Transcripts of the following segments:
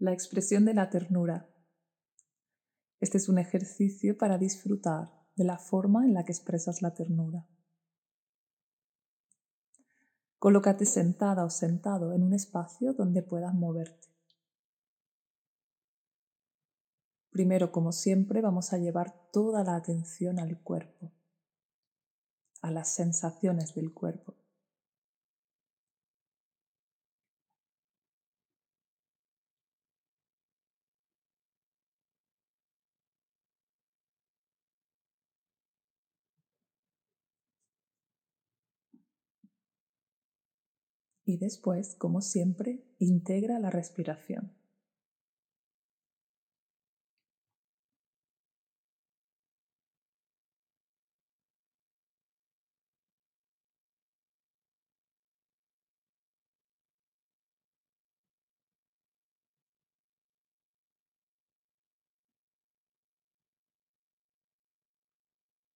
La expresión de la ternura. Este es un ejercicio para disfrutar de la forma en la que expresas la ternura. Colócate sentada o sentado en un espacio donde puedas moverte. Primero, como siempre, vamos a llevar toda la atención al cuerpo, a las sensaciones del cuerpo. Y después, como siempre, integra la respiración.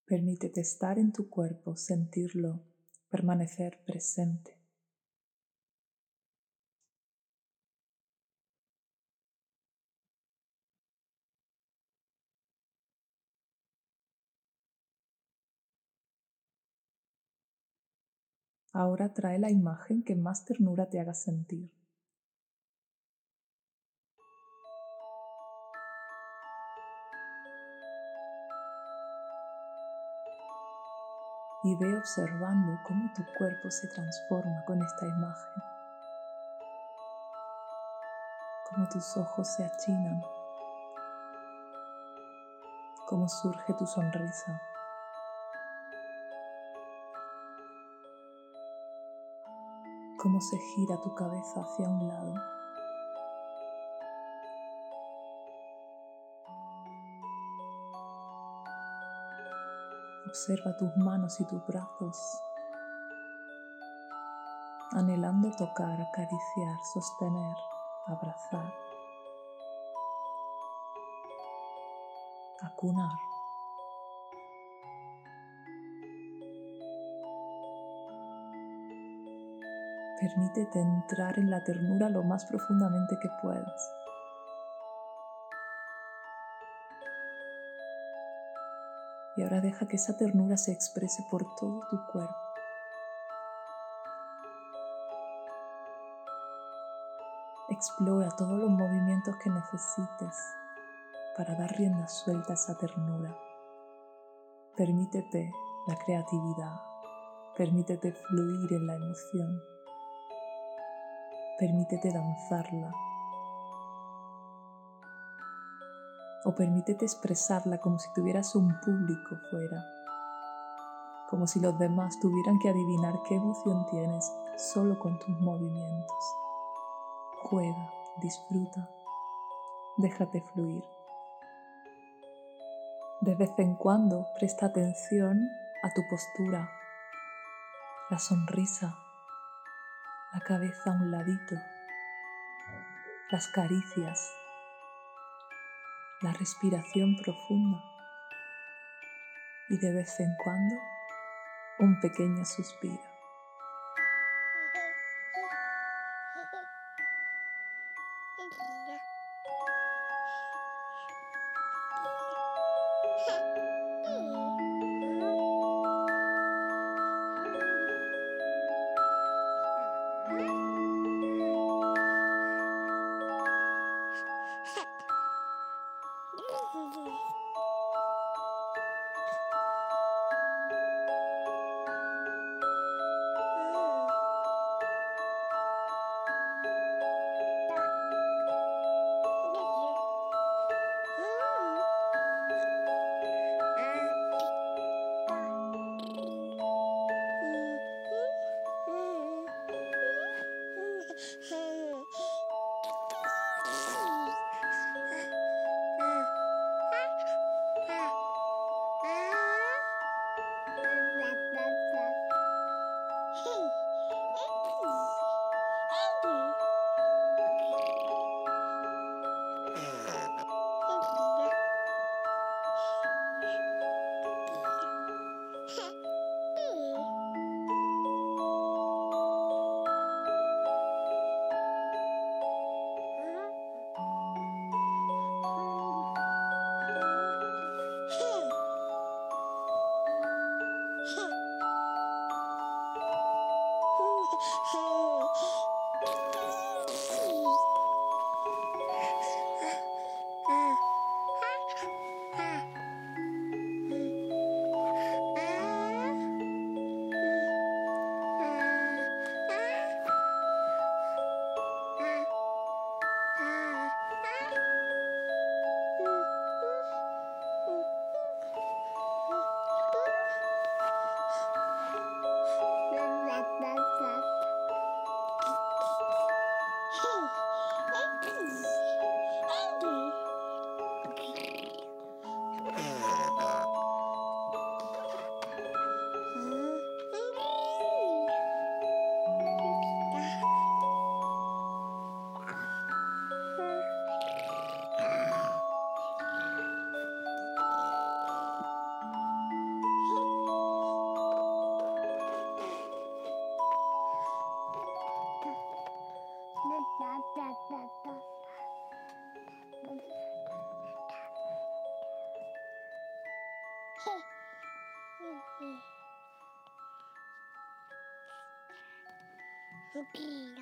Permítete estar en tu cuerpo, sentirlo, permanecer presente. Ahora trae la imagen que más ternura te haga sentir. Y ve observando cómo tu cuerpo se transforma con esta imagen. Cómo tus ojos se achinan. Cómo surge tu sonrisa. Cómo se gira tu cabeza hacia un lado. Observa tus manos y tus brazos, anhelando tocar, acariciar, sostener, abrazar, acunar. Permítete entrar en la ternura lo más profundamente que puedas. Y ahora deja que esa ternura se exprese por todo tu cuerpo. Explora todos los movimientos que necesites para dar rienda suelta a esa ternura. Permítete la creatividad, permítete fluir en la emoción. Permítete danzarla. O permítete expresarla como si tuvieras un público fuera. Como si los demás tuvieran que adivinar qué emoción tienes solo con tus movimientos. Juega, disfruta, déjate fluir. De vez en cuando presta atención a tu postura, la sonrisa la cabeza a un ladito, las caricias, la respiración profunda y de vez en cuando un pequeño suspiro. Hey. oh. Yuki.